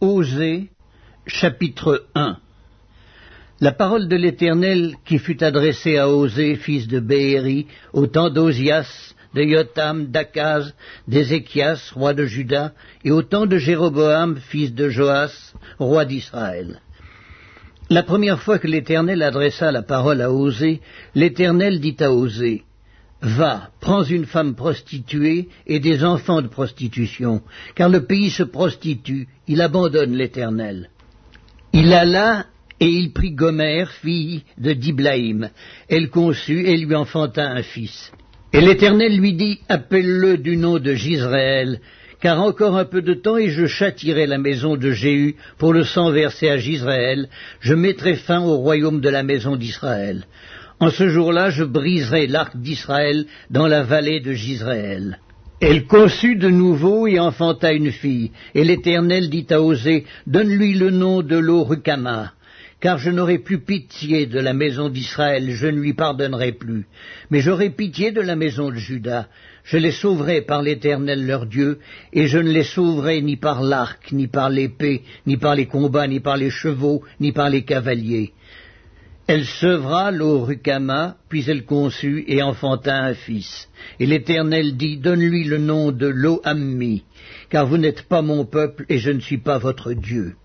Osée, chapitre 1 La parole de l'Éternel qui fut adressée à Osée, fils de Béhéri, au temps d'Osias, de Jotham, d'Akaz, d'Ézéchias, roi de Juda, et au temps de Jéroboam, fils de Joas, roi d'Israël. La première fois que l'Éternel adressa la parole à Osée, l'Éternel dit à Osée, Va, prends une femme prostituée et des enfants de prostitution, car le pays se prostitue, il abandonne l'Éternel. Il alla et il prit Gomère, fille de Diblaïm. Elle conçut et lui enfanta un fils. Et l'Éternel lui dit, Appelle-le du nom de Gisraël, car encore un peu de temps et je châtirai la maison de Jéhu pour le sang versé à Gisraël, je mettrai fin au royaume de la maison d'Israël. En ce jour-là, je briserai l'arc d'Israël dans la vallée de Gisraël. Elle conçut de nouveau et enfanta une fille, et l'Éternel dit à Osée, Donne-lui le nom de l'Orukama, car je n'aurai plus pitié de la maison d'Israël, je ne lui pardonnerai plus, mais j'aurai pitié de la maison de Juda, je les sauverai par l'Éternel leur Dieu, et je ne les sauverai ni par l'arc, ni par l'épée, ni par les combats, ni par les chevaux, ni par les cavaliers. Elle sevra l'Orukama, puis elle conçut et enfanta un fils. Et l'Éternel dit, Donne-lui le nom de Lo-Ammi, car vous n'êtes pas mon peuple et je ne suis pas votre Dieu.